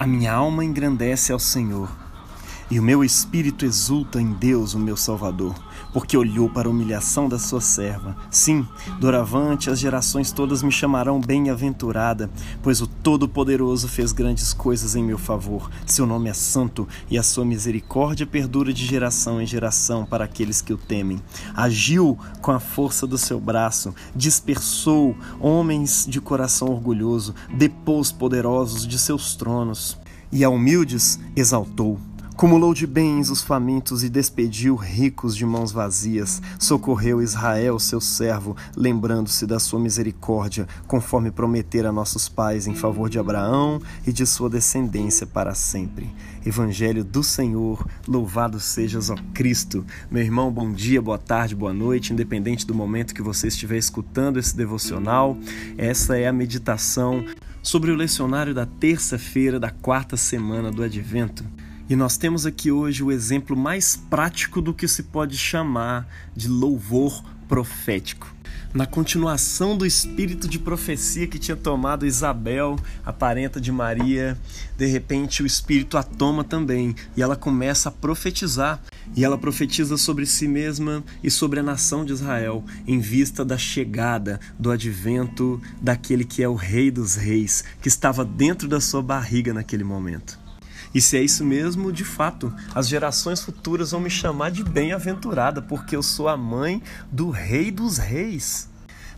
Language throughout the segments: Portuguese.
A minha alma engrandece ao Senhor, e o meu espírito exulta em Deus, o meu Salvador, porque olhou para a humilhação da sua serva. Sim, doravante as gerações todas me chamarão bem-aventurada, pois o Todo-Poderoso fez grandes coisas em meu favor. Seu nome é santo e a sua misericórdia perdura de geração em geração para aqueles que o temem. Agiu com a força do seu braço, dispersou homens de coração orgulhoso, depôs poderosos de seus tronos e a humildes exaltou. Cumulou de bens os famintos e despediu ricos de mãos vazias. Socorreu Israel, seu servo, lembrando-se da sua misericórdia, conforme prometera a nossos pais em favor de Abraão e de sua descendência para sempre. Evangelho do Senhor, louvado sejas, ó Cristo. Meu irmão, bom dia, boa tarde, boa noite, independente do momento que você estiver escutando esse devocional. Essa é a meditação sobre o lecionário da terça-feira da quarta semana do Advento. E nós temos aqui hoje o exemplo mais prático do que se pode chamar de louvor profético. Na continuação do espírito de profecia que tinha tomado Isabel, a parenta de Maria, de repente o espírito a toma também e ela começa a profetizar. E ela profetiza sobre si mesma e sobre a nação de Israel, em vista da chegada, do advento daquele que é o Rei dos Reis, que estava dentro da sua barriga naquele momento. E se é isso mesmo, de fato, as gerações futuras vão me chamar de bem-aventurada, porque eu sou a mãe do Rei dos Reis,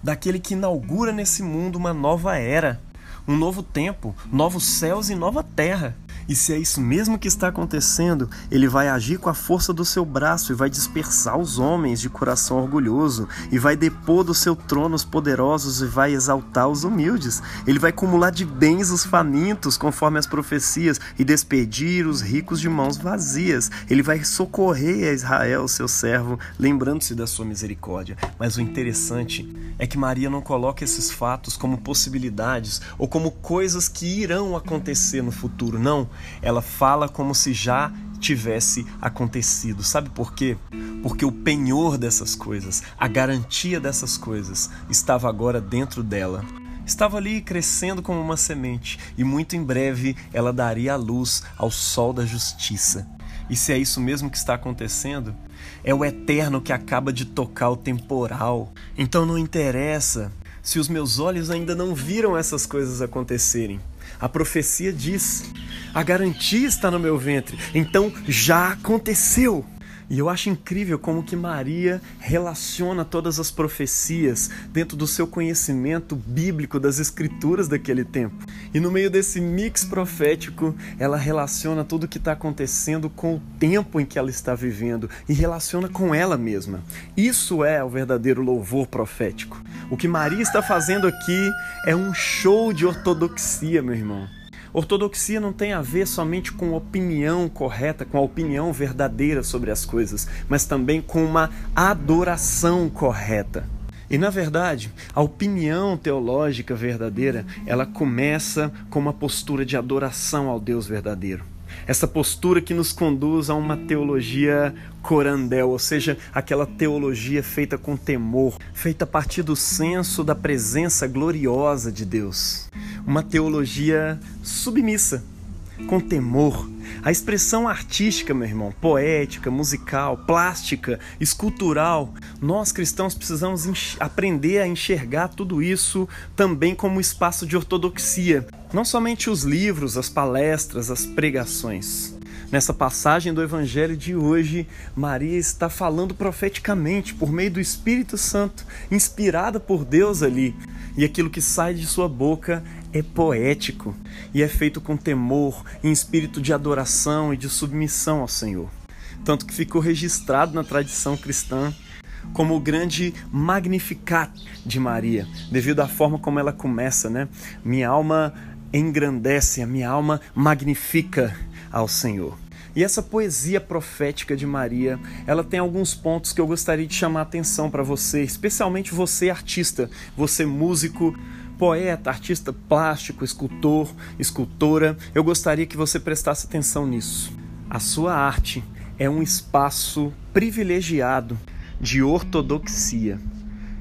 daquele que inaugura nesse mundo uma nova era, um novo tempo, novos céus e nova terra. E se é isso mesmo que está acontecendo, ele vai agir com a força do seu braço e vai dispersar os homens de coração orgulhoso, e vai depor do seu trono os poderosos e vai exaltar os humildes. Ele vai acumular de bens os famintos, conforme as profecias, e despedir os ricos de mãos vazias. Ele vai socorrer a Israel, seu servo, lembrando-se da sua misericórdia. Mas o interessante é que Maria não coloca esses fatos como possibilidades ou como coisas que irão acontecer no futuro. Não, ela fala como se já tivesse acontecido. Sabe por quê? Porque o penhor dessas coisas, a garantia dessas coisas, estava agora dentro dela. Estava ali crescendo como uma semente, e muito em breve ela daria a luz ao sol da justiça. E se é isso mesmo que está acontecendo, é o eterno que acaba de tocar o temporal. Então não interessa se os meus olhos ainda não viram essas coisas acontecerem. A profecia diz: a garantia está no meu ventre, então já aconteceu. E eu acho incrível como que Maria relaciona todas as profecias dentro do seu conhecimento bíblico das escrituras daquele tempo. E no meio desse mix profético, ela relaciona tudo o que está acontecendo com o tempo em que ela está vivendo e relaciona com ela mesma. Isso é o verdadeiro louvor profético. O que Maria está fazendo aqui é um show de ortodoxia, meu irmão. Ortodoxia não tem a ver somente com opinião correta, com a opinião verdadeira sobre as coisas, mas também com uma adoração correta. E na verdade, a opinião teológica verdadeira, ela começa com uma postura de adoração ao Deus verdadeiro. Essa postura que nos conduz a uma teologia corandel, ou seja, aquela teologia feita com temor, feita a partir do senso da presença gloriosa de Deus uma teologia submissa, com temor. A expressão artística, meu irmão, poética, musical, plástica, escultural, nós cristãos precisamos aprender a enxergar tudo isso também como espaço de ortodoxia. Não somente os livros, as palestras, as pregações. Nessa passagem do Evangelho de hoje, Maria está falando profeticamente por meio do Espírito Santo, inspirada por Deus ali. E aquilo que sai de sua boca é poético e é feito com temor, em espírito de adoração e de submissão ao Senhor. Tanto que ficou registrado na tradição cristã como o grande Magnificat de Maria, devido à forma como ela começa, né? Minha alma engrandece, a minha alma magnifica ao Senhor. E essa poesia profética de Maria, ela tem alguns pontos que eu gostaria de chamar a atenção para você, especialmente você artista, você músico, poeta, artista plástico, escultor, escultora, eu gostaria que você prestasse atenção nisso. A sua arte é um espaço privilegiado de ortodoxia.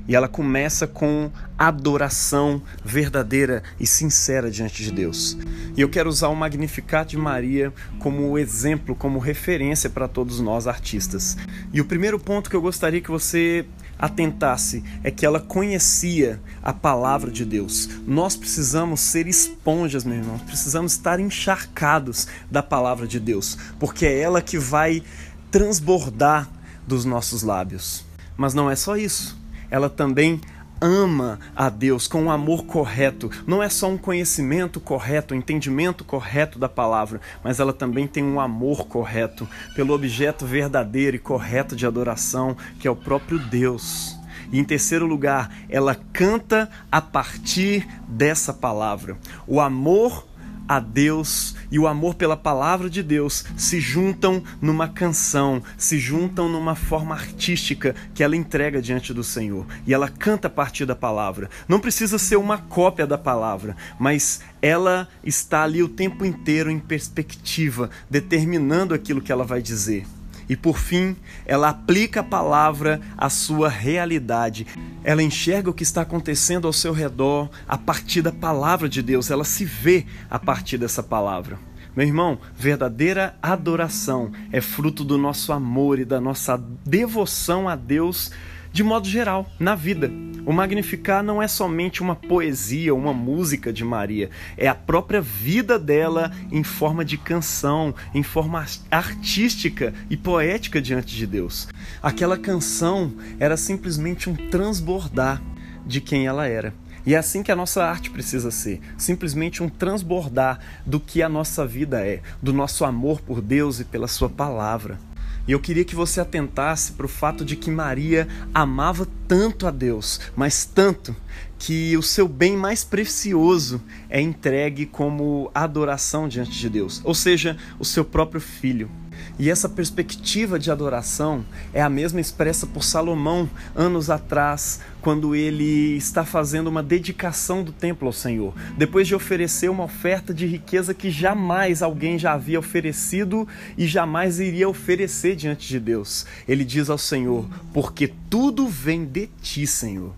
E ela começa com adoração verdadeira e sincera diante de Deus. E eu quero usar o Magnificat de Maria como exemplo, como referência para todos nós artistas. E o primeiro ponto que eu gostaria que você atentasse é que ela conhecia a palavra de Deus. Nós precisamos ser esponjas, meu irmão. Precisamos estar encharcados da palavra de Deus, porque é ela que vai transbordar dos nossos lábios. Mas não é só isso ela também ama a Deus com um amor correto. Não é só um conhecimento correto, um entendimento correto da palavra, mas ela também tem um amor correto pelo objeto verdadeiro e correto de adoração, que é o próprio Deus. E em terceiro lugar, ela canta a partir dessa palavra. O amor a Deus e o amor pela palavra de Deus se juntam numa canção, se juntam numa forma artística que ela entrega diante do Senhor. E ela canta a partir da palavra. Não precisa ser uma cópia da palavra, mas ela está ali o tempo inteiro em perspectiva, determinando aquilo que ela vai dizer. E por fim, ela aplica a palavra à sua realidade. Ela enxerga o que está acontecendo ao seu redor a partir da palavra de Deus. Ela se vê a partir dessa palavra. Meu irmão, verdadeira adoração é fruto do nosso amor e da nossa devoção a Deus de modo geral, na vida. O Magnificar não é somente uma poesia, uma música de Maria, é a própria vida dela em forma de canção, em forma artística e poética diante de Deus. Aquela canção era simplesmente um transbordar de quem ela era. E é assim que a nossa arte precisa ser, simplesmente um transbordar do que a nossa vida é, do nosso amor por Deus e pela Sua palavra. E eu queria que você atentasse para o fato de que Maria amava tanto a Deus, mas tanto, que o seu bem mais precioso é entregue como adoração diante de Deus, ou seja, o seu próprio filho. E essa perspectiva de adoração é a mesma expressa por Salomão anos atrás, quando ele está fazendo uma dedicação do templo ao Senhor, depois de oferecer uma oferta de riqueza que jamais alguém já havia oferecido e jamais iria oferecer diante de Deus. Ele diz ao Senhor: Porque tudo vem de ti, Senhor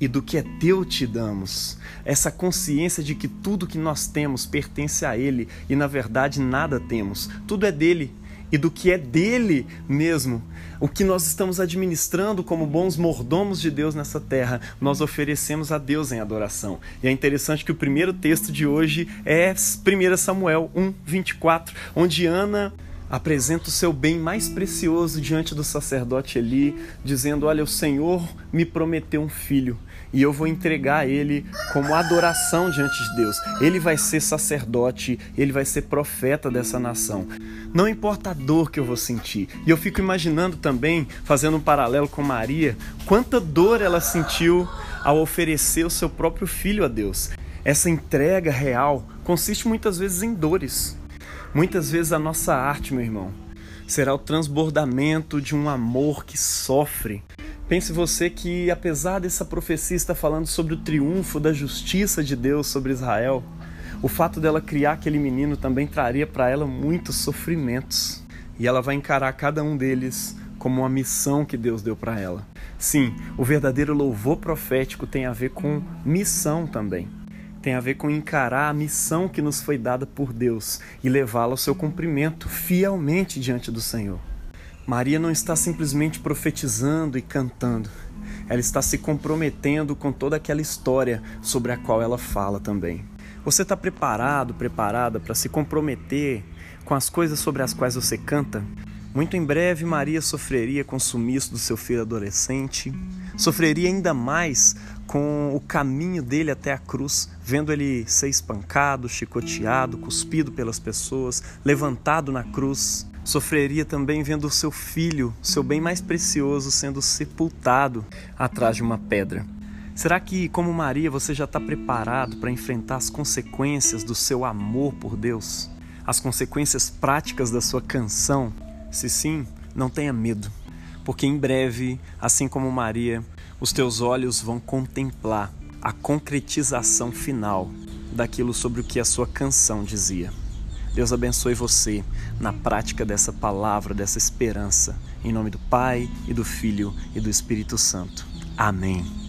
e do que é teu te damos. Essa consciência de que tudo que nós temos pertence a Ele e na verdade nada temos, tudo é dele e do que é dele mesmo. O que nós estamos administrando como bons mordomos de Deus nessa terra, nós oferecemos a Deus em adoração. E é interessante que o primeiro texto de hoje é 1 Samuel 1, 24, onde Ana apresenta o seu bem mais precioso diante do sacerdote Eli, dizendo: Olha, o Senhor me prometeu um filho e eu vou entregar ele como adoração diante de Deus. Ele vai ser sacerdote, ele vai ser profeta dessa nação. Não importa a dor que eu vou sentir. E eu fico imaginando também, fazendo um paralelo com Maria, quanta dor ela sentiu ao oferecer o seu próprio filho a Deus. Essa entrega real consiste muitas vezes em dores. Muitas vezes a nossa arte, meu irmão, será o transbordamento de um amor que sofre, Pense você que, apesar dessa profecia estar falando sobre o triunfo da justiça de Deus sobre Israel, o fato dela criar aquele menino também traria para ela muitos sofrimentos. E ela vai encarar cada um deles como uma missão que Deus deu para ela. Sim, o verdadeiro louvor profético tem a ver com missão também. Tem a ver com encarar a missão que nos foi dada por Deus e levá-la ao seu cumprimento fielmente diante do Senhor. Maria não está simplesmente profetizando e cantando, ela está se comprometendo com toda aquela história sobre a qual ela fala também. Você está preparado, preparada para se comprometer com as coisas sobre as quais você canta? Muito em breve, Maria sofreria com o sumiço do seu filho adolescente, sofreria ainda mais com o caminho dele até a cruz, vendo ele ser espancado, chicoteado, cuspido pelas pessoas, levantado na cruz. Sofreria também vendo o seu filho, seu bem mais precioso, sendo sepultado atrás de uma pedra. Será que, como Maria, você já está preparado para enfrentar as consequências do seu amor por Deus? As consequências práticas da sua canção? Se sim, não tenha medo, porque em breve, assim como Maria, os teus olhos vão contemplar a concretização final daquilo sobre o que a sua canção dizia. Deus abençoe você na prática dessa palavra, dessa esperança. Em nome do Pai, e do Filho e do Espírito Santo. Amém.